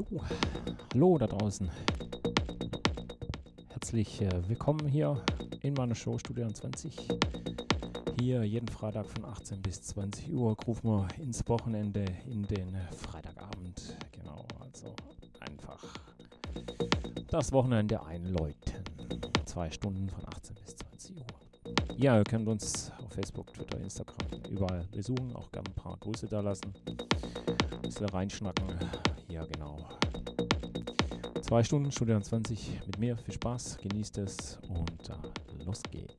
Jo, hallo da draußen. Herzlich äh, willkommen hier in meiner Show Studio 20. Hier jeden Freitag von 18 bis 20 Uhr rufen wir ins Wochenende in den Freitagabend. Genau, also einfach das Wochenende einläuten. Zwei Stunden von 18 bis 20 Uhr. Ja, ihr könnt uns auf Facebook, Twitter, Instagram überall besuchen, auch gerne ein paar Grüße da lassen. Ein bisschen reinschnacken. Ja, genau. Zwei Stunden, Studio 20 mit mir. Viel Spaß, genießt es und äh, los geht's.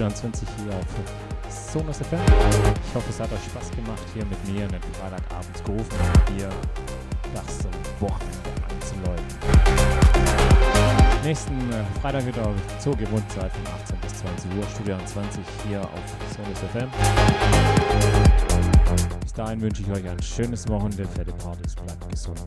23 hier auf Sonos FM. Ich hoffe, es hat euch Spaß gemacht, hier mit mir einen Freitagabends gerufen und hier das Wochenende anzuläuten. Nächsten äh, Freitag wird auch zur Gewohnzeit von 18 bis 20 Uhr, Studio 20 hier auf Sonos FM. Bis dahin wünsche ich euch ein schönes Wochenende, fette Partys, bleibt gesund.